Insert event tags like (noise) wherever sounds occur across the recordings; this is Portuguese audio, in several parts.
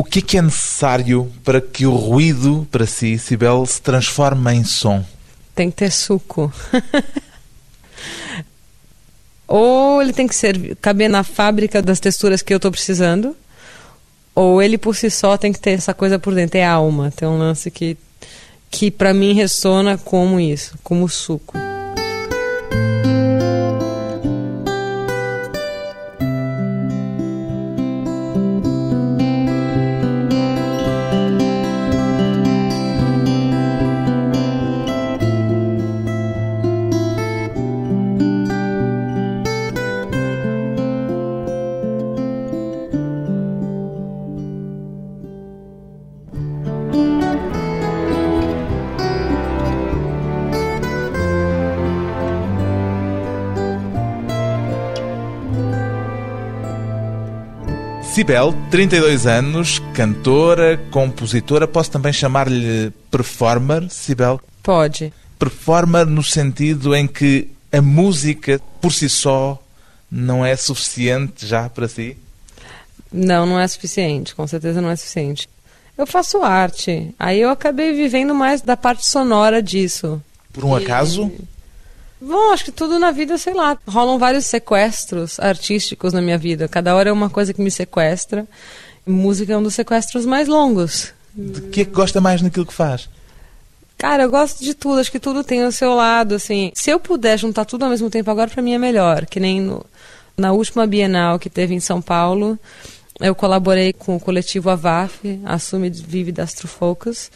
O que é que é necessário para que o ruído, para si, Sibel, se transforme em som? Tem que ter suco. (laughs) ou ele tem que ser, caber na fábrica das texturas que eu estou precisando, ou ele por si só tem que ter essa coisa por dentro, é alma, tem um lance que, que para mim ressona como isso, como suco. Cibel, 32 anos, cantora, compositora, posso também chamar-lhe performer, Cibel? Pode. Performer no sentido em que a música por si só não é suficiente já para si? Não, não é suficiente, com certeza não é suficiente. Eu faço arte, aí eu acabei vivendo mais da parte sonora disso. Por um acaso? Bom, acho que tudo na vida, sei lá, rolam vários sequestros artísticos na minha vida. Cada hora é uma coisa que me sequestra. Música é um dos sequestros mais longos. De que é que gosta mais naquilo que faz? Cara, eu gosto de tudo, acho que tudo tem o seu lado, assim. Se eu puder juntar tudo ao mesmo tempo agora, para mim é melhor. Que nem no, na última Bienal que teve em São Paulo, eu colaborei com o coletivo AVAF, Assume Vive das Trufocas.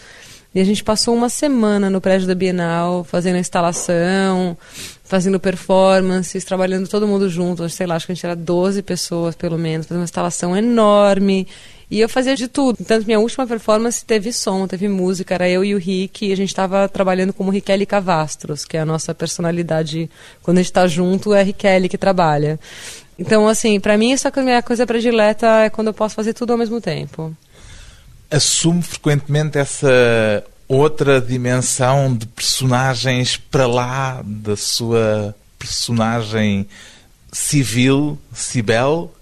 E a gente passou uma semana no prédio da Bienal, fazendo a instalação, fazendo performances, trabalhando todo mundo junto. Sei lá, acho que a gente era 12 pessoas, pelo menos, fazendo uma instalação enorme. E eu fazia de tudo. Tanto minha última performance teve som, teve música, era eu e o Rick, e a gente estava trabalhando como Riquelme Cavastros, que é a nossa personalidade. Quando a gente está junto, é Riquelme que trabalha. Então, assim, para mim, essa é a coisa predileta é quando eu posso fazer tudo ao mesmo tempo assume frequentemente essa outra dimensão de personagens para lá da sua personagem civil, Cibel?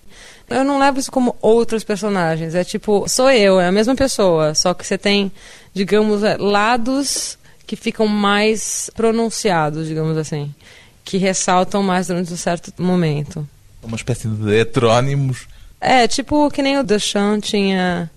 Eu não levo isso como outros personagens. É tipo, sou eu, é a mesma pessoa. Só que você tem, digamos, é, lados que ficam mais pronunciados, digamos assim. Que ressaltam mais durante um certo momento. Uma espécie de heterônimos. É, tipo que nem o Duchamp tinha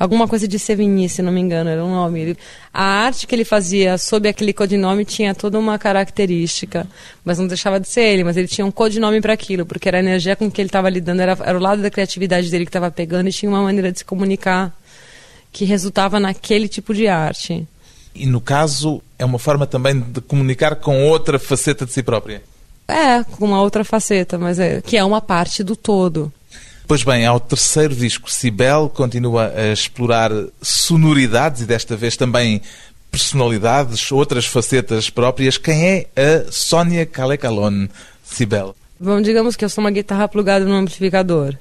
alguma coisa de Sevigny, se não me engano, era um nome. a arte que ele fazia sob aquele codinome tinha toda uma característica, mas não deixava de ser ele, mas ele tinha um codinome para aquilo, porque era a energia com que ele estava lidando, era, era o lado da criatividade dele que estava pegando e tinha uma maneira de se comunicar que resultava naquele tipo de arte. E no caso, é uma forma também de comunicar com outra faceta de si própria. É, com uma outra faceta, mas é, que é uma parte do todo. Pois bem, ao terceiro disco, Cibel continua a explorar sonoridades e desta vez também personalidades, outras facetas próprias. Quem é a Sónia Calecalone, Cibel? Bom, digamos que eu sou uma guitarra plugada no amplificador.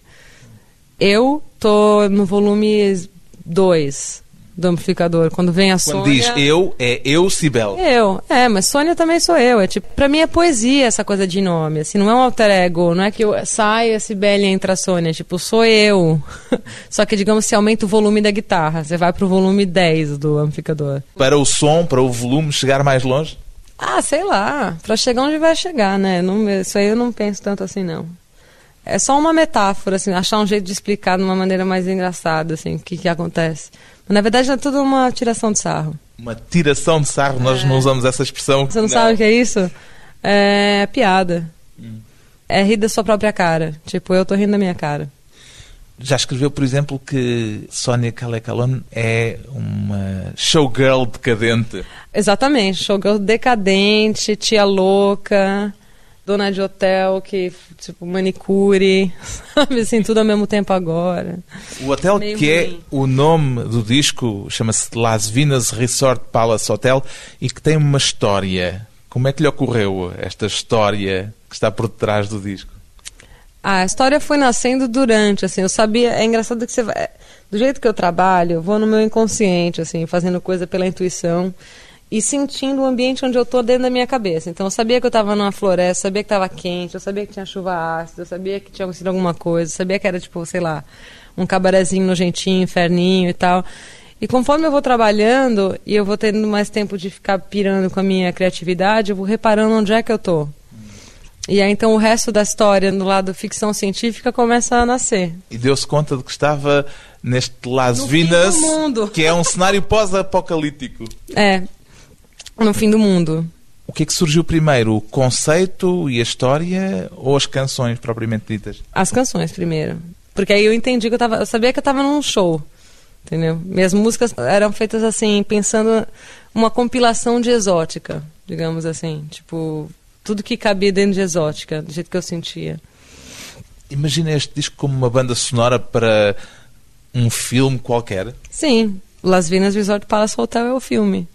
Eu tô no volume 2 do amplificador. Quando vem a Quando Sônia... diz eu, é eu, Cibel. Eu, é, mas Sônia também sou eu. É tipo, pra mim é poesia essa coisa de nome, assim, não é um alter ego, não é que eu saio a Cibele e entra a Sônia, tipo, sou eu. (laughs) Só que, digamos, se aumenta o volume da guitarra, você vai pro volume 10 do amplificador. Para o som, para o volume chegar mais longe? Ah, sei lá, pra chegar onde vai chegar, né? Não, isso aí eu não penso tanto assim, não. É só uma metáfora, assim, achar um jeito de explicar de uma maneira mais engraçada, assim, o que, que acontece. Na verdade é tudo uma tiração de sarro. Uma tiração de sarro? Nós não usamos essa expressão. Você não, não. sabe o que é isso? É piada. Hum. É rir da sua própria cara. Tipo, eu tô rindo da minha cara. Já escreveu, por exemplo, que Sónia Calecalone é uma showgirl decadente. Exatamente, showgirl decadente, tia louca, dona de hotel que, tipo, manicure, (laughs) sabe, assim, tudo ao mesmo tempo agora. O hotel Meio que é ruim. é o nome do disco, chama-se Las Vinas Resort Palace Hotel e que tem uma história. Como é que lhe ocorreu esta história que está por detrás do disco? Ah, a história foi nascendo durante, assim, eu sabia, é engraçado que você vai, do jeito que eu trabalho, eu vou no meu inconsciente, assim, fazendo coisa pela intuição, e sentindo o ambiente onde eu estou dentro da minha cabeça. Então eu sabia que eu estava numa floresta, sabia que estava quente, eu sabia que tinha chuva ácida, eu sabia que tinha acontecido alguma coisa, eu sabia que era tipo, sei lá, um cabarezinho nojentinho, inferninho e tal. E conforme eu vou trabalhando e eu vou tendo mais tempo de ficar pirando com a minha criatividade, eu vou reparando onde é que eu tô. E aí então o resto da história no lado ficção científica começa a nascer. E deu-se conta de que estava neste Las Vinas, que é um cenário pós-apocalíptico. É, no fim do mundo. O que é que surgiu primeiro, o conceito e a história ou as canções propriamente ditas? As canções primeiro. Porque aí eu entendi que eu tava, eu sabia que eu estava num show. Entendeu? Minhas músicas eram feitas assim, pensando uma compilação de exótica, digamos assim, tipo, tudo que cabia dentro de exótica, do jeito que eu sentia. Imagina este disco como uma banda sonora para um filme qualquer? Sim, Las Vegas Resort Palace Hotel é o filme.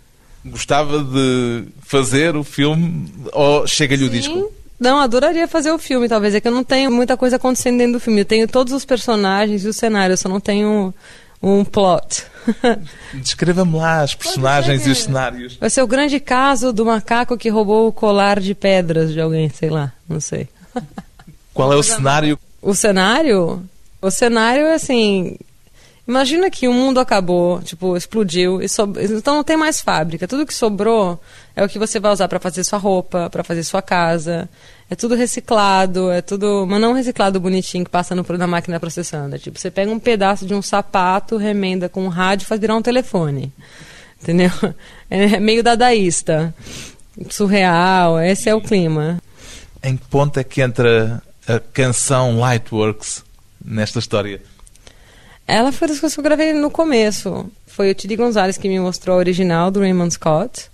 Gostava de fazer o filme ou chega-lhe o disco? Não, adoraria fazer o filme, talvez. É que eu não tenho muita coisa acontecendo dentro do filme. Eu tenho todos os personagens e o cenário, eu só não tenho um plot. (laughs) Descreva-me lá as personagens e os cenários. Vai ser o grande caso do macaco que roubou o colar de pedras de alguém, sei lá, não sei. Qual é o (laughs) cenário? O cenário? O cenário é assim. Imagina que o mundo acabou, tipo, explodiu, e so... então não tem mais fábrica. Tudo que sobrou é o que você vai usar para fazer sua roupa, para fazer sua casa. É tudo reciclado, é tudo. Mas não reciclado bonitinho que passa no, na máquina processando. É tipo, você pega um pedaço de um sapato, remenda com um rádio faz virar um telefone. Entendeu? (laughs) É meio dadaísta. Surreal, esse é o clima. Em que ponto é que entra a canção Lightworks nesta história? Ela foi das coisas que eu gravei no começo. Foi o Tidi Gonzalez que me mostrou a original do Raymond Scott.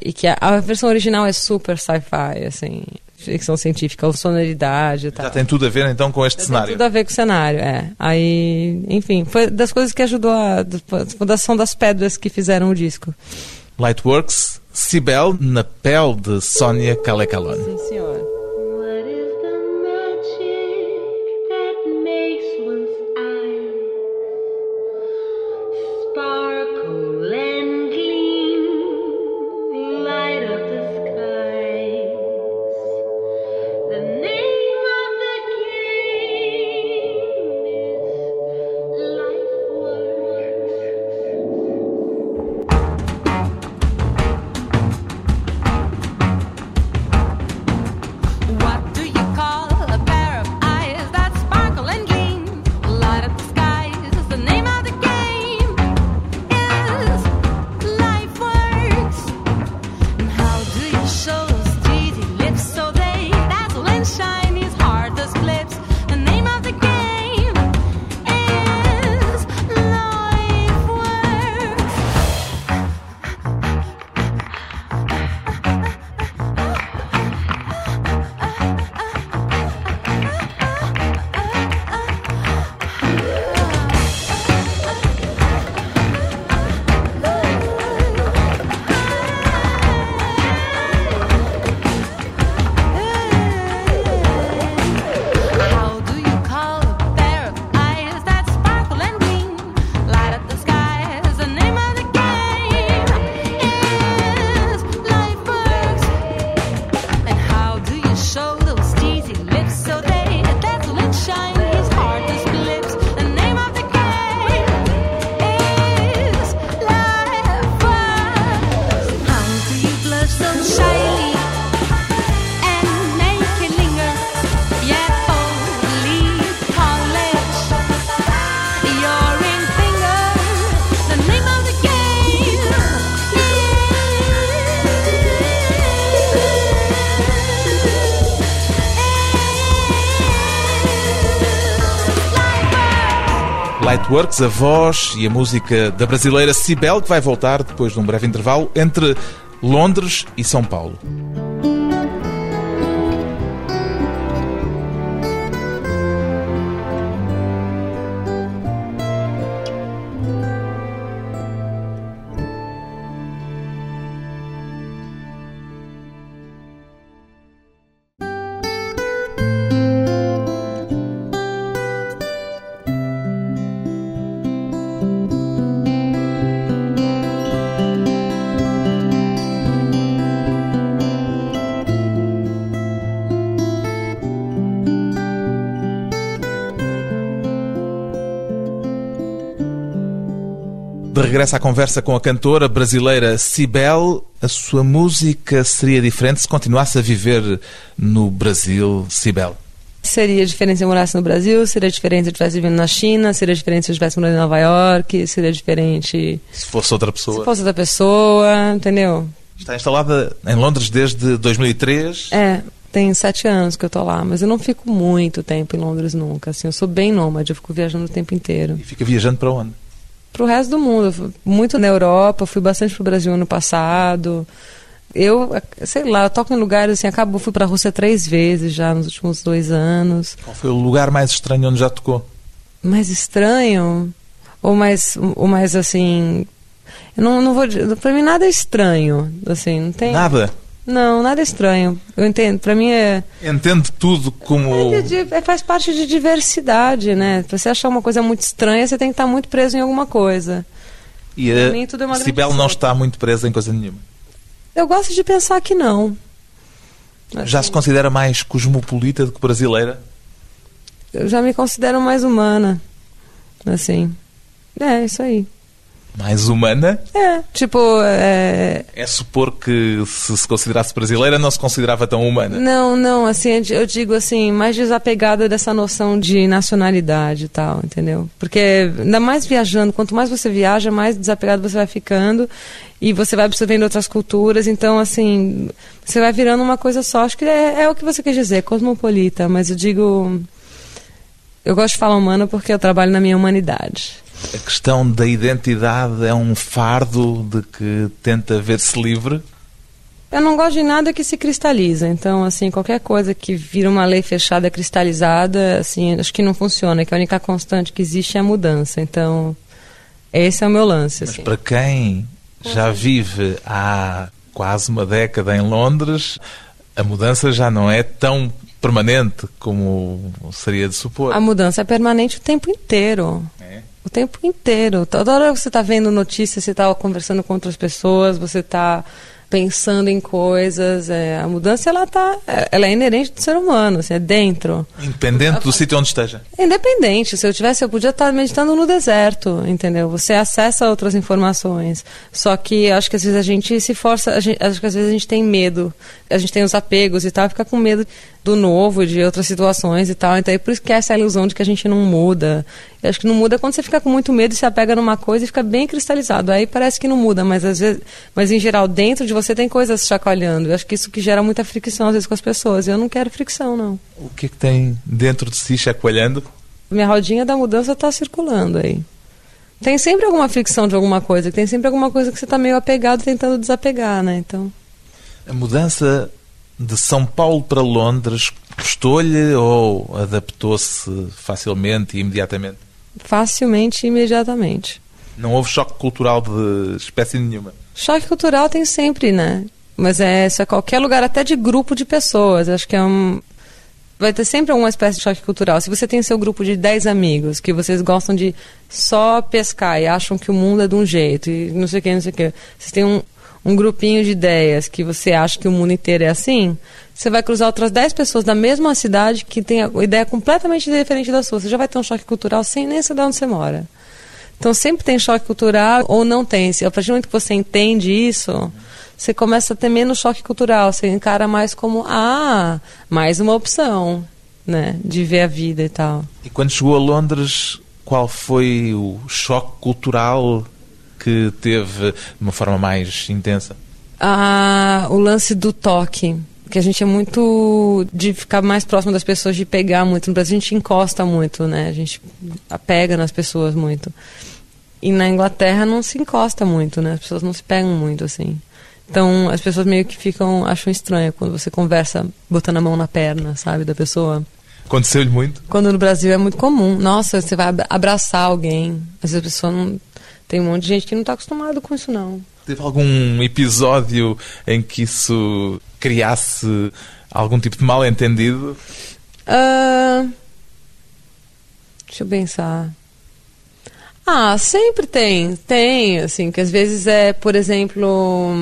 E que a, a versão original é super sci-fi, assim, ficção científica, sonoridade e tal. Já tem tudo a ver então com este Já cenário? Tem tudo a ver com o cenário, é. Aí, enfim, foi das coisas que ajudou a. Fundação das pedras que fizeram o disco. Lightworks, Cibel, na pele de Sónia Calecalone. Sim, senhor. Lightworks, a voz e a música da brasileira Cibel, que vai voltar depois de um breve intervalo entre Londres e São Paulo. De regresso à conversa com a cantora brasileira Cibel. A sua música seria diferente se continuasse a viver no Brasil, Cibel? Seria diferente se eu morasse no Brasil, seria diferente se eu estivesse vivendo na China, seria diferente se eu estivesse morando em Nova York, seria diferente... Se fosse outra pessoa. Se fosse outra pessoa, entendeu? Está instalada em Londres desde 2003? É, tem sete anos que eu tô lá, mas eu não fico muito tempo em Londres nunca. Assim, eu sou bem nômade, eu fico viajando o tempo inteiro. E fica viajando para onde? Para o resto do mundo. Muito na Europa, fui bastante para o Brasil ano passado. Eu, sei lá, eu toco em lugares assim, acabo, fui para a Rússia três vezes já nos últimos dois anos. Qual foi o lugar mais estranho onde já tocou? Mais estranho? Ou mais, ou mais assim. Eu não, não vou. Para mim nada é estranho. Assim, não tem. Nada? Não, nada estranho. Eu entendo. Para mim é. Entende tudo como. É, de, é, faz parte de diversidade, né? Pra você achar uma coisa muito estranha, você tem que estar muito preso em alguma coisa. E a mim, tudo é uma Cibele não está muito presa em coisa nenhuma. Eu gosto de pensar que não. Já se considera mais cosmopolita do que brasileira? Eu já me considero mais humana. Assim. É, isso aí mais humana? É, tipo. É... é supor que se se considerasse brasileira não se considerava tão humana? Não, não, assim, eu digo assim, mais desapegada dessa noção de nacionalidade e tal, entendeu? Porque ainda mais viajando, quanto mais você viaja, mais desapegado você vai ficando e você vai absorvendo outras culturas, então assim, você vai virando uma coisa só. Acho que é, é o que você quer dizer, cosmopolita, mas eu digo. Eu gosto de falar humana porque eu trabalho na minha humanidade. A questão da identidade é um fardo de que tenta ver-se livre? Eu não gosto de nada que se cristaliza. Então, assim, qualquer coisa que vira uma lei fechada, cristalizada, assim, acho que não funciona. Que a única constante que existe é a mudança. Então, esse é o meu lance. Mas assim. para quem já vive há quase uma década em Londres, a mudança já não é tão permanente como seria de supor. A mudança é permanente o tempo inteiro. É. O tempo inteiro. Toda hora você está vendo notícias, você está conversando com outras pessoas, você está pensando em coisas. É, a mudança ela tá, ela é inerente do ser humano, assim, é dentro. Independente do sítio onde esteja. Independente. Se eu tivesse, eu podia estar meditando no deserto, entendeu? Você acessa outras informações. Só que acho que às vezes a gente se força, gente, acho que às vezes a gente tem medo, a gente tem os apegos e tal, fica com medo do novo, de outras situações e tal. Então é por isso que é essa ilusão de que a gente não muda. Eu acho que não muda quando você fica com muito medo e se apega numa coisa e fica bem cristalizado. Aí parece que não muda, mas às vezes, mas em geral dentro de você tem coisas chacoalhando. Eu acho que isso que gera muita fricção às vezes com as pessoas. Eu não quero fricção, não. O que, que tem dentro de si chacoalhando? Minha rodinha da mudança está circulando aí. Tem sempre alguma fricção de alguma coisa, tem sempre alguma coisa que você está meio apegado tentando desapegar, né? Então. A mudança de São Paulo para Londres custou-lhe ou adaptou-se facilmente e imediatamente? Facilmente e imediatamente. Não houve choque cultural de espécie nenhuma? Choque cultural tem sempre, né? Mas é isso é qualquer lugar, até de grupo de pessoas. Acho que é um. Vai ter sempre alguma espécie de choque cultural. Se você tem seu grupo de 10 amigos que vocês gostam de só pescar e acham que o mundo é de um jeito e não sei o que, não sei o que. Vocês têm um, um grupinho de ideias que você acha que o mundo inteiro é assim, você vai cruzar outras 10 pessoas da mesma cidade que tem a ideia completamente diferente da sua. Você já vai ter um choque cultural sem nem saber onde você mora. Então sempre tem choque cultural ou não tem. A partir do momento que você entende isso, você começa a ter menos choque cultural. Você encara mais como, ah, mais uma opção, né? De ver a vida e tal. E quando chegou a Londres, qual foi o choque cultural que teve de uma forma mais intensa? Ah, o lance do toque. Que a gente é muito de ficar mais próximo das pessoas, de pegar muito. No Brasil a gente encosta muito, né? A gente apega nas pessoas muito. E na Inglaterra não se encosta muito, né? As pessoas não se pegam muito, assim. Então as pessoas meio que ficam, acham estranho quando você conversa botando a mão na perna, sabe, da pessoa. Aconteceu-lhe muito? Quando no Brasil é muito comum. Nossa, você vai abraçar alguém. Às vezes a pessoa não tem um monte de gente que não está acostumado com isso, não. Teve algum episódio em que isso criasse algum tipo de mal entendido? Uh, deixa eu pensar. Ah, sempre tem, tem, assim, que às vezes é, por exemplo,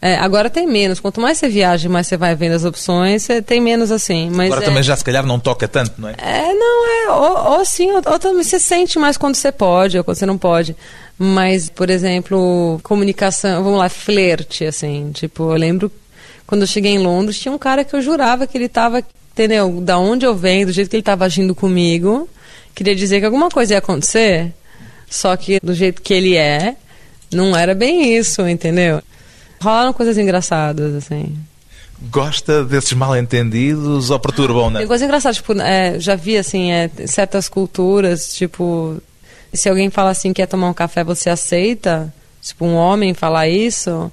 é, agora tem menos. Quanto mais você viaja, mais você vai vendo as opções, você tem menos assim. Mas agora é... também já se calhar não toca tanto, não é? É, não, é. Ou, ou sim, ou, ou também você sente mais quando você pode ou quando você não pode. Mas, por exemplo, comunicação, vamos lá, flerte, assim. Tipo, eu lembro quando eu cheguei em Londres, tinha um cara que eu jurava que ele estava, entendeu? Da onde eu venho, do jeito que ele estava agindo comigo, queria dizer que alguma coisa ia acontecer, só que do jeito que ele é, não era bem isso, entendeu? Rolaram coisas engraçadas, assim. Gosta desses mal-entendidos ou perturbam, né? Tem coisa engraçada, tipo, é, já vi, assim, é, certas culturas, tipo, se alguém fala assim, quer tomar um café, você aceita? Tipo, um homem falar isso?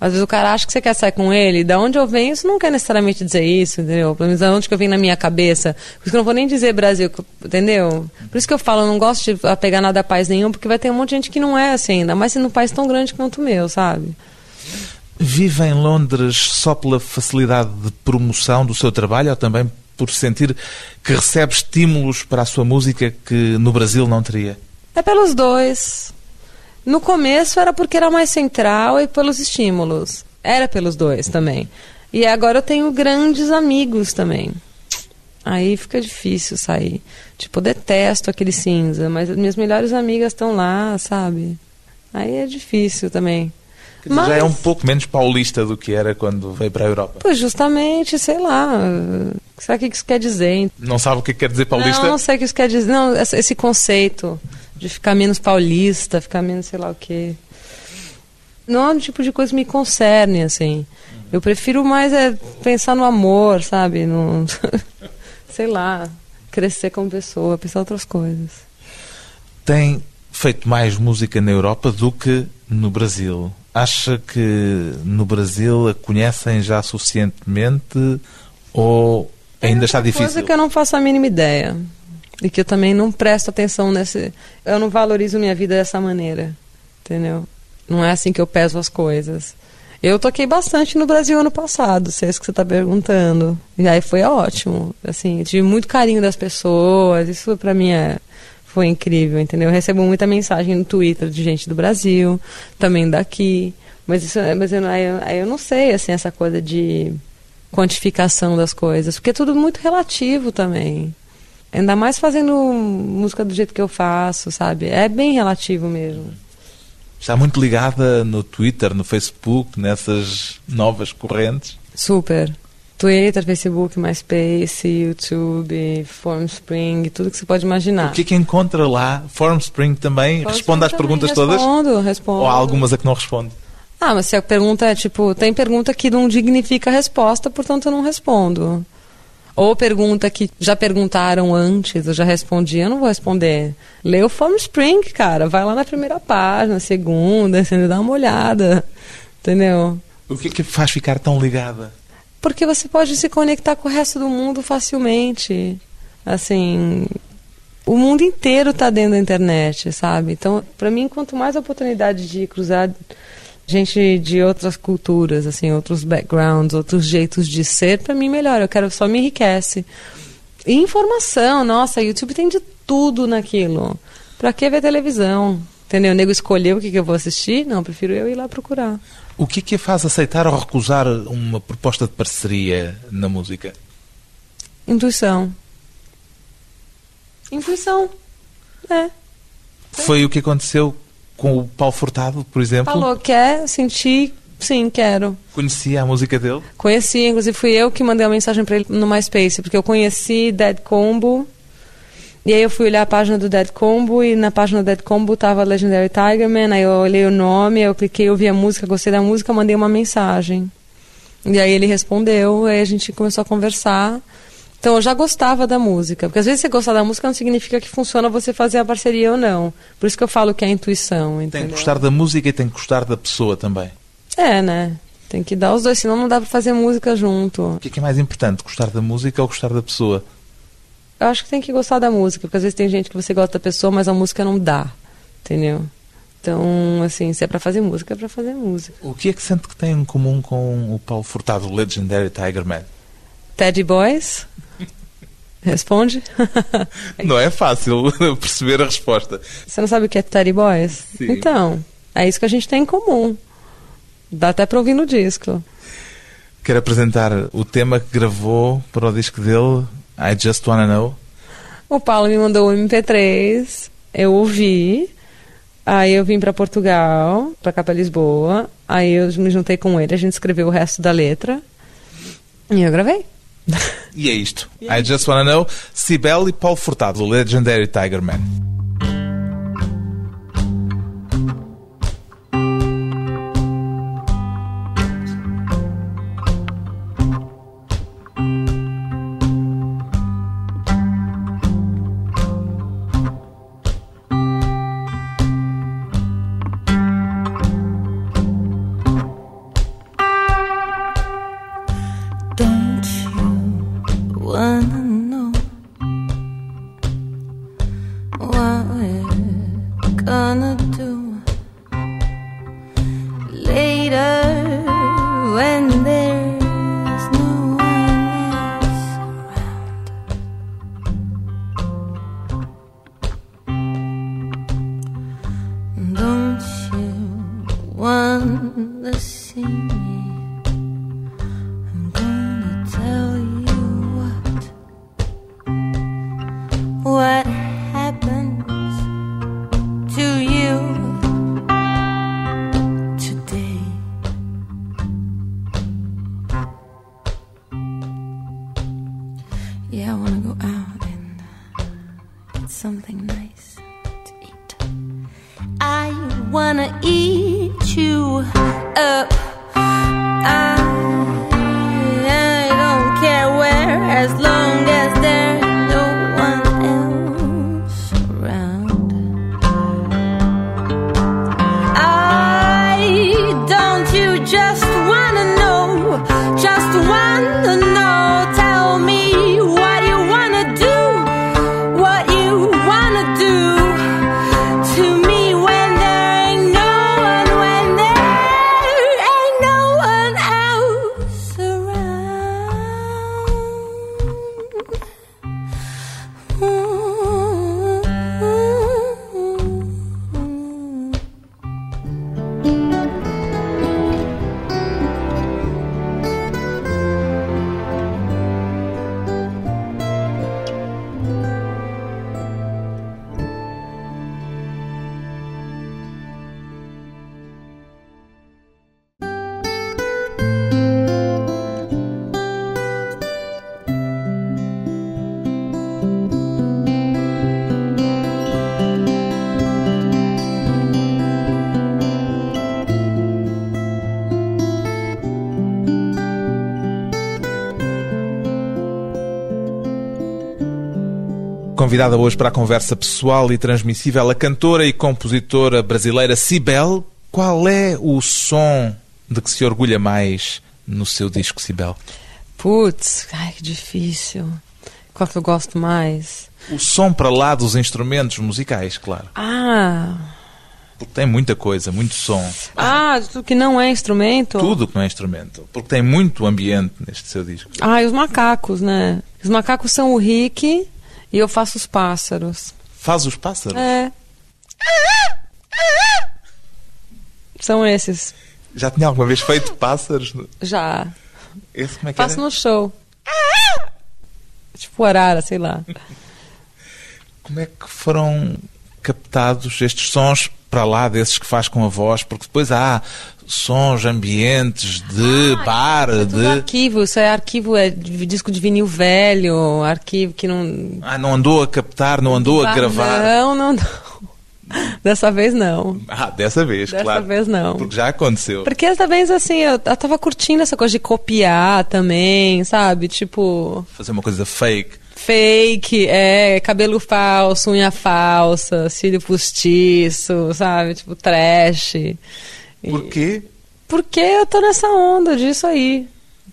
Às vezes o cara acha que você quer sair com ele. Da onde eu venho, isso não quer necessariamente dizer isso, entendeu? Pelo menos da onde que eu venho na minha cabeça. Por isso que eu não vou nem dizer Brasil, entendeu? Por isso que eu falo, eu não gosto de pegar nada a paz nenhum, porque vai ter um monte de gente que não é assim, ainda mais sendo um país tão grande quanto o meu, sabe? Vive em Londres só pela facilidade de promoção do seu trabalho ou também por sentir que recebe estímulos para a sua música que no Brasil não teria? É pelos dois. No começo era porque era mais central e pelos estímulos. Era pelos dois também. E agora eu tenho grandes amigos também. Aí fica difícil sair. Tipo, detesto aquele cinza, mas minhas melhores amigas estão lá, sabe? Aí é difícil também. Mas... Já é um pouco menos paulista do que era quando veio para a Europa. Pois justamente, sei lá. Sabe o que isso quer dizer? Não sabe o que quer dizer paulista? Não, não sei o que isso quer dizer. Não, esse conceito de ficar menos paulista, ficar menos sei lá o quê. Não é um tipo de coisa que me concerne, assim. Eu prefiro mais é pensar no amor, sabe? No... (laughs) sei lá, crescer como pessoa, pensar outras coisas. Tem feito mais música na Europa do que no Brasil. Acha que no Brasil a conhecem já suficientemente ou ainda está difícil? Coisa que eu não faço a mínima ideia. E que eu também não presto atenção nesse. Eu não valorizo minha vida dessa maneira. Entendeu? Não é assim que eu peso as coisas. Eu toquei bastante no Brasil ano passado, se é isso que você está perguntando. E aí foi ótimo. Assim, tive muito carinho das pessoas. Isso para mim é, foi incrível, entendeu? Eu recebo muita mensagem no Twitter de gente do Brasil, também daqui. Mas, isso, mas eu, eu, eu não sei, assim, essa coisa de quantificação das coisas. Porque é tudo muito relativo também. Ainda mais fazendo música do jeito que eu faço, sabe? É bem relativo mesmo. Está muito ligada no Twitter, no Facebook, nessas novas correntes? Super. Twitter, Facebook, MySpace, YouTube, Formspring, tudo que você pode imaginar. O que é que encontra lá? Formspring também? Formspring responde às perguntas respondo, todas? Respondo, respondo. Ou há algumas a que não responde? Ah, mas se a pergunta é tipo, tem pergunta que não dignifica a resposta, portanto eu não respondo. Ou pergunta que já perguntaram antes, eu já respondi, eu não vou responder. Lê o Formspring, cara. Vai lá na primeira página, segunda, entendeu? (laughs) Dá uma olhada. Entendeu? O que é que faz ficar tão ligada? Porque você pode se conectar com o resto do mundo facilmente. Assim, o mundo inteiro está dentro da internet, sabe? Então, para mim, quanto mais oportunidade de cruzar gente de outras culturas, assim, outros backgrounds, outros jeitos de ser, para mim melhor. Eu quero só me enriquece. E informação, nossa, YouTube tem de tudo naquilo. Pra que ver televisão? Entendeu? O nego escolheu o que, que eu vou assistir? Não, prefiro eu ir lá procurar. O que é que faz aceitar ou recusar uma proposta de parceria na música? Intuição. Intuição. É. Foi o que aconteceu com o Paulo Furtado, por exemplo? Falou, quer, senti, sim, quero. Conhecia a música dele? Conheci, inclusive fui eu que mandei uma mensagem para ele no MySpace, porque eu conheci Dead Combo, e aí eu fui olhar a página do Dead Combo, e na página do Dead Combo tava Legendary Tigerman, aí eu olhei o nome, eu cliquei, ouvi a música, gostei da música, mandei uma mensagem. E aí ele respondeu, aí a gente começou a conversar, então eu já gostava da música, porque às vezes você gostar da música não significa que funciona você fazer a parceria ou não. Por isso que eu falo que é a intuição. Entendeu? Tem que gostar da música e tem que gostar da pessoa também. É, né? Tem que dar os dois, senão não dá para fazer música junto. O que é, que é mais importante, gostar da música ou gostar da pessoa? Eu acho que tem que gostar da música, porque às vezes tem gente que você gosta da pessoa, mas a música não dá, entendeu? Então, assim, se é para fazer música, é para fazer música. O que é que sente que tem em comum com o Paulo Furtado, o Legendary Tiger Man? Teddy Boys. Responde. (laughs) não é fácil (laughs) perceber a resposta. Você não sabe o que é Teddy Boys? Sim. Então, é isso que a gente tem em comum. Dá até para ouvir no disco. Quero apresentar o tema que gravou para o disco dele, I Just Wanna Know. O Paulo me mandou o MP3, eu ouvi, aí eu vim para Portugal, para cá para Lisboa, aí eu me juntei com ele, a gente escreveu o resto da letra e eu gravei. (laughs) E é isto. I Just Wanna Know, Cibele e Paulo Furtado, Legendary Tiger Man. See me? Convidada hoje para a conversa pessoal e transmissível a cantora e compositora brasileira Cibele. Qual é o som de que se orgulha mais no seu disco, Cibele? Putz, ai que difícil. Qual que eu gosto mais? O som para lá dos instrumentos musicais, claro. Ah, Porque tem muita coisa, muito som. ah, tudo que não é instrumento? Tudo que não é instrumento. Porque tem muito ambiente neste seu disco. Ah, e os macacos, né? Os macacos são o Rick e eu faço os pássaros. Faz os pássaros. É. São esses. Já tinha alguma vez feito pássaros? Já. Esse como é que Faço era? no show. Tipo arara, sei lá. Como é que foram captados estes sons para lá desses que faz com a voz? Porque depois há sons ambientes de bar, É de. arquivo, isso é arquivo, é disco de vinil velho, arquivo que não. Ah, não andou a captar, não andou a Ah, gravar. Não, não, não. (laughs) Dessa vez não. Ah, dessa vez, Dessa claro. vez não. Porque já aconteceu. Porque dessa vez, assim, eu, eu tava curtindo essa coisa de copiar também, sabe? Tipo, Fazer uma coisa fake. fake, é, cabelo falso, unha falsa, cílio postiço, sabe? Tipo, trash. E- Porquê? Porque eu tô nessa onda disso aí.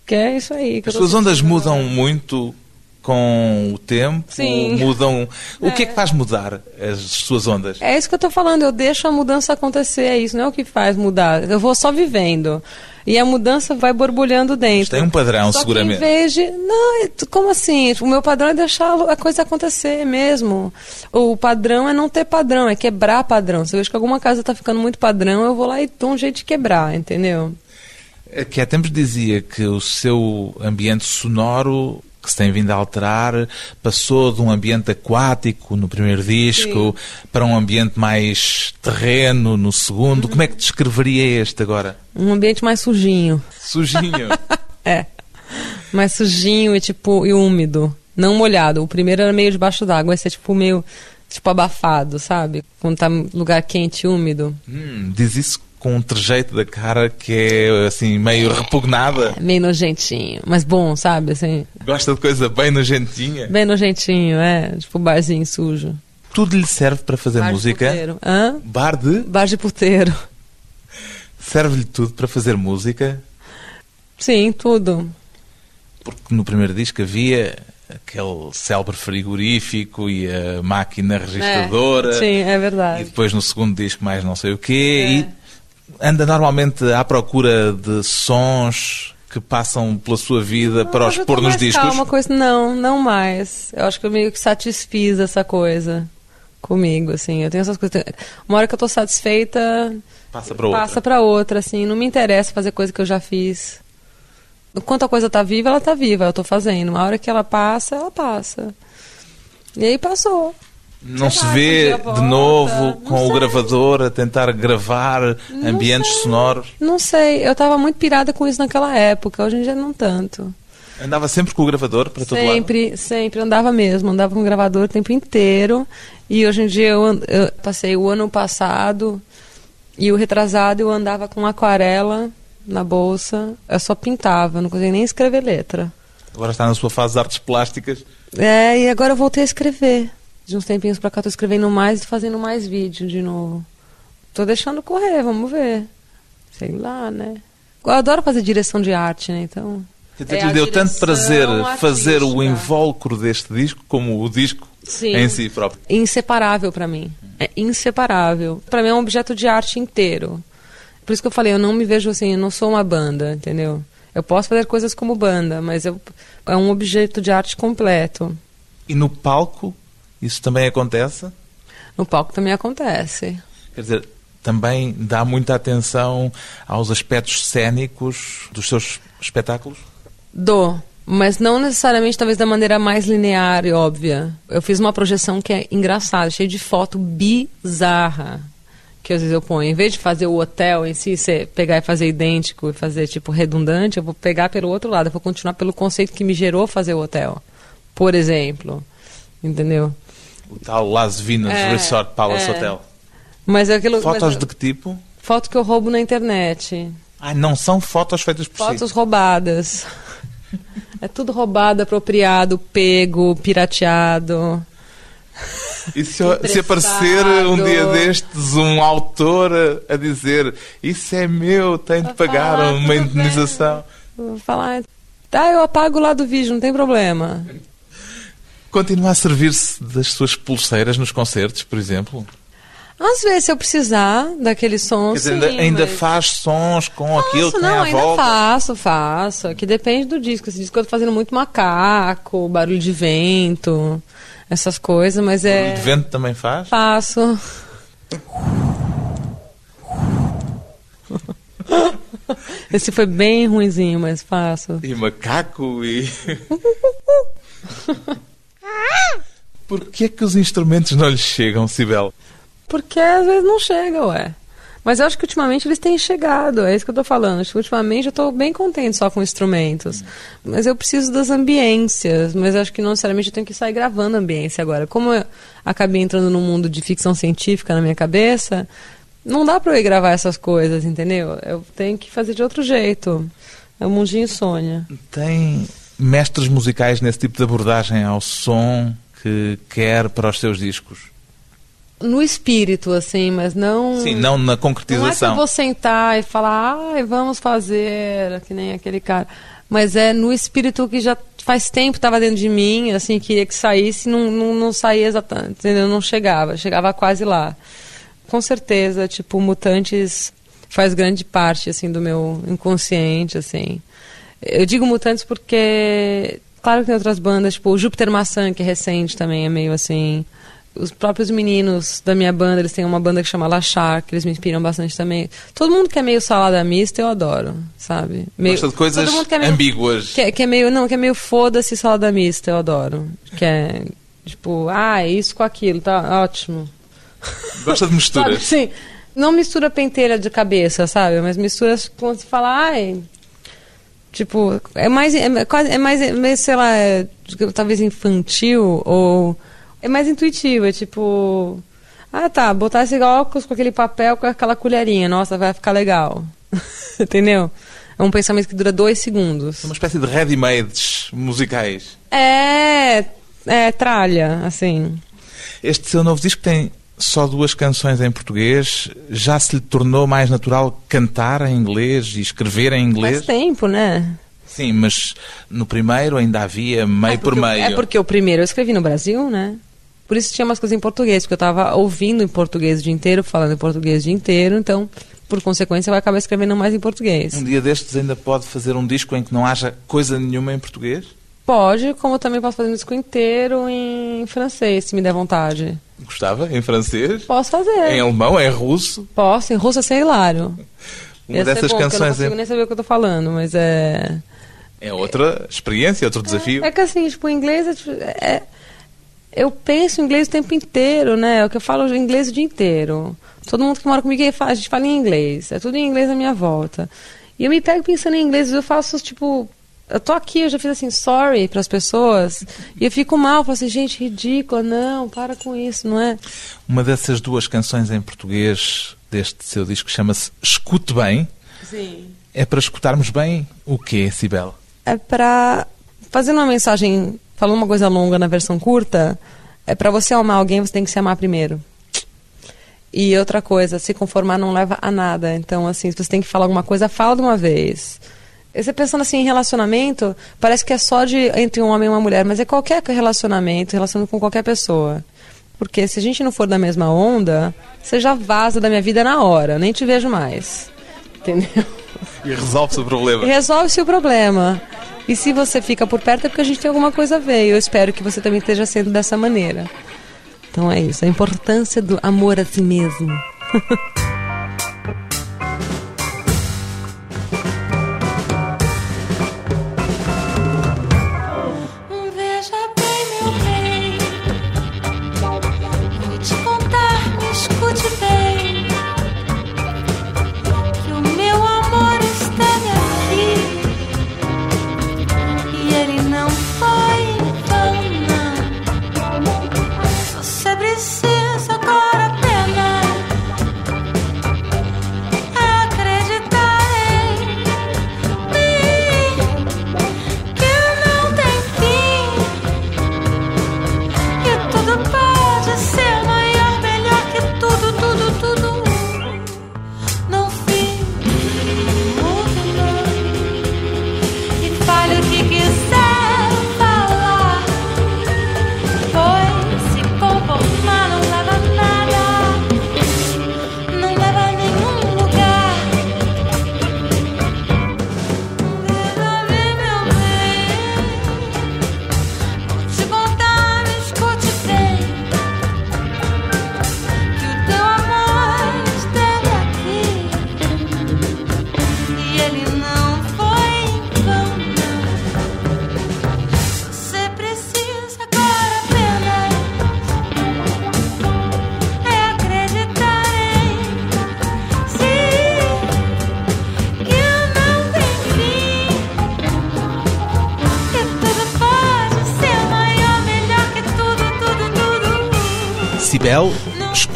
Que é isso aí. As suas ondas mudam muito com o tempo? Sim. Mudam. (laughs) O que é que faz mudar as suas ondas? É isso que eu tô falando, eu deixo a mudança acontecer, é isso, não é o que faz mudar. Eu vou só vivendo. E a mudança vai borbulhando dentro. Tem um padrão, Só seguramente. Que em vez de. Não, é como assim? O meu padrão é deixar a coisa acontecer mesmo. O padrão é não ter padrão, é quebrar padrão. Se eu vejo que alguma casa tá ficando muito padrão, eu vou lá e dou um jeito de quebrar, entendeu? Que há tempos dizia que o seu ambiente sonoro que se tem vindo a alterar. Passou de um ambiente aquático no primeiro disco para um ambiente mais terreno no segundo. Como é que descreveria este agora? Um ambiente mais sujinho. Sujinho. (laughs) É. Mais sujinho e tipo e úmido. Não molhado. O primeiro era meio debaixo d'água, esse é tipo meio tipo abafado, sabe? Quando tá lugar quente e úmido. Hum, diz isso com um trejeito da cara que é assim meio repugnada. É meio nojentinho, mas bom, sabe? Assim, Gosta de coisa bem nojentinha. bem nojentinho, é. Tipo barzinho sujo. Tudo lhe serve para fazer Bar de música. puteiro. Hã? Bar de Bar de puteiro. serve-lhe tudo para fazer música. Sim, tudo. Porque no primeiro disco havia aquele célebre frigorífico e a máquina registradora. É, sim, é E verdade. depois no segundo disco mais não sei o quê. E anda normalmente à procura de sons que passam pela sua vida para Ah, os pôr nos discos. Calma, coisa, não, não mais. Eu acho que eu meio que satisfiz essa coisa comigo, assim. Eu tenho essas coisas. Uma hora que eu tô satisfeita, Passa para outra. passa pra outra, assim. Não me interessa fazer coisa que eu já fiz. Enquanto a coisa tá viva, ela tá viva, eu tô fazendo. Uma hora que ela passa, ela passa. E aí passou. Não Sei se lá, vê de novo não com o sei. gravador a tentar gravar ambientes sonoros. Não sei, eu tava muito pirada com isso naquela época, hoje em dia não tanto. Andava sempre com o gravador para todo lado. Sempre, sempre andava mesmo, andava com o gravador o tempo inteiro. E hoje em dia eu, and- eu passei o ano passado e o retrasado eu andava com aquarela na bolsa. Eu só pintava, não conseguia nem escrever letra. Agora está na sua fase de artes plásticas. É, e agora eu voltei a escrever. De uns tempinhos pra cá tô escrevendo mais e fazendo mais vídeo de novo. Tô deixando correr, vamos ver. Sei lá, né? Eu adoro fazer direção de arte, né? Então. É lhe deu tanto prazer fazer o invólucro deste disco como o disco Sim. em si próprio. inseparável pra mim. É inseparável. Pra mim é um objeto de arte inteiro. Por isso que eu falei, eu não me vejo assim, eu não sou uma banda, entendeu? Eu posso fazer coisas como banda, mas eu, é um objeto de arte completo. E no palco, isso também acontece? No palco também acontece. Quer dizer, também dá muita atenção aos aspectos cênicos dos seus espetáculos? Dou, mas não necessariamente talvez da maneira mais linear e óbvia. Eu fiz uma projeção que é engraçada, cheia de foto bizarra. Que às vezes eu ponho, em vez de fazer o hotel em si, você pegar e fazer idêntico e fazer tipo redundante, eu vou pegar pelo outro lado, eu vou continuar pelo conceito que me gerou fazer o hotel. Por exemplo. Entendeu? O tal Las Vegas É, Resort Palace é. Hotel. Mas é aquilo Fotos mas, de que tipo? foto que eu roubo na internet. Ah, não são fotos feitas por Fotos si. roubadas. (laughs) É tudo roubado, apropriado, pego, pirateado. E se, se aparecer um dia destes um autor a, dizer isso é meu, tem de pagar falar, uma indenização. Vou falar, tá, eu apago lá do vídeo, não tem problema. Continua a servir-se das suas pulseiras nos concertos, por exemplo? Às vezes, se eu precisar daquele som, Quer dizer, sim, ainda, ainda mas- faz sons com aquilo que Faço, tem não, à ainda volta? faço, faço. Que depende do disco. Esse disco eu tô fazendo muito macaco, barulho de vento, essas coisas, mas é. Barulho de vento também faz? Faço. (laughs) Esse foi bem ruinzinho, mas faço. E macaco e. (laughs) Por que é que os instrumentos não lhes chegam, Sibel? Porque às vezes não chega, ué. Mas eu acho que ultimamente eles têm chegado, é isso que eu tô falando. Acho que ultimamente eu tô bem contente só com instrumentos. Mas eu preciso das ambiências, mas acho que não necessariamente eu tenho que sair gravando ambiência agora. Como eu acabei entrando num mundo de ficção científica na minha cabeça, não dá pra eu ir gravar essas coisas, entendeu? Eu tenho que fazer de outro jeito. É um mundinho Sônia. Tem mestres musicais nesse tipo de abordagem ao som que quer para os seus discos? No espírito, assim, mas não. Sim, não na Não é que eu concretização. vou sentar e falar, ai, vamos fazer, que nem aquele cara. Mas é no espírito que já faz tempo estava dentro de mim, assim, queria que saísse, não, não, não saía exatamente, entendeu? Não chegava, chegava quase lá. Com certeza, tipo, Mutantes faz grande parte, assim, do meu inconsciente, assim. Eu digo Mutantes porque, claro que tem outras bandas, tipo, o Júpiter Maçã, que é recente também, é meio assim... Os próprios meninos da minha banda, eles têm uma banda que chama Lachar, que eles me inspiram bastante também. Todo mundo que é meio salada mista, eu adoro, sabe? Meio, Gosta de coisas todo mundo que é meio, ambíguas. Que, é- que é meio, não, que é meio foda-se salada mista, eu adoro. Que é, tipo, ah, isso com aquilo, tá ótimo. Gosta de (laughs) Sabe, misturas. sim. Não mistura pentelha de cabeça, sabe? Mas mistura quando se fala, ai. Tipo, é mais. É, quase, é mais, é sei lá, é, talvez infantil ou. É mais intuitivo, é tipo. Ah, tá, botar esse óculos com aquele papel com aquela colherinha, nossa, vai ficar legal. (laughs) Entendeu? É um pensamento que dura dois segundos. Uma espécie de ready-mades musicais. É. É tralha, assim. Este seu novo disco tem só duas canções em português. Já se lhe tornou mais natural cantar em inglês e escrever em inglês? Faz tempo, né? Sim, mas no primeiro ainda havia meio É por meio. É porque o primeiro eu escrevi no Brasil, né? Por isso tinha umas coisas em português, porque eu estava ouvindo em português o dia inteiro, falando em português o dia inteiro, então, por consequência, vai acabar escrevendo mais em português. Um dia destes ainda pode fazer um disco em que não haja coisa nenhuma em português? Pode, como eu também posso fazer um disco inteiro em francês, se me der vontade. Gostava? Em francês? Posso fazer. Em alemão? Em russo? Posso, em russo ia ser hilário. Uma Ia dessas bom, porque Eu não canções consigo é, nem saber o que eu tô falando, mas é... é outra experiência, outro desafio. É que assim, tipo, o inglês é, tipo, é- Eu penso em inglês o tempo inteiro, né? É o que eu falo inglês o dia inteiro. Todo mundo que mora comigo, a gente fala em inglês. É tudo em inglês à minha volta. E eu me pego pensando em inglês, eu faço, tipo... Eu tô aqui, eu já fiz assim, sorry para as pessoas. E eu fico mal, falo assim, gente, ridícula, não, para com isso, não é? Uma dessas duas canções em português deste seu disco chama-se Escute Bem. Sim. É para escutarmos bem o quê, Cibele? é pra fazer uma mensagem, falando uma coisa longa na versão curta, é pra você amar alguém, você tem que se amar primeiro. E outra coisa, se conformar não leva a nada. Então, assim, se você tem que falar alguma coisa, fala de uma vez. Você pensando assim em relacionamento, parece que é só de entre um homem e uma mulher, mas é qualquer relacionamento, relacionamento com qualquer pessoa. Porque se a gente não for da mesma onda, você já vaza da minha vida na hora, nem te vejo mais. Entendeu? E resolve-se o problema. Resolve-se o problema. E se você fica por perto é porque a gente tem alguma coisa a ver. Eu espero que você também esteja sendo dessa maneira. Então é isso, a importância do amor a si mesmo. (laughs)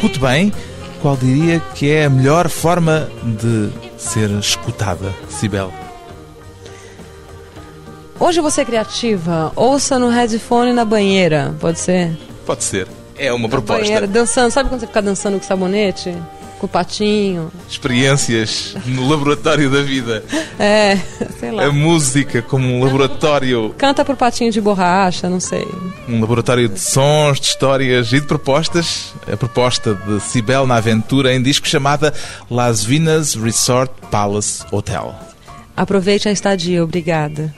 escute bem. Qual diria que é a melhor forma de ser escutada, Cibele? Hoje vou ser criativa. Ouça no headphone na banheira, pode ser? Pode ser. É uma Na proposta. banheira, dançando. Sabe quando você fica dançando com sabonete? Com o patinho? Experiências no laboratório da vida. (laughs) É, sei lá. A música como um laboratório, Canta por patinho de borracha, não sei. um laboratório de sons, de histórias e de propostas. A proposta de Cibele na aventura em disco chamada Las Vinas Resort Palace Hotel. Aproveite a estadia, obrigada.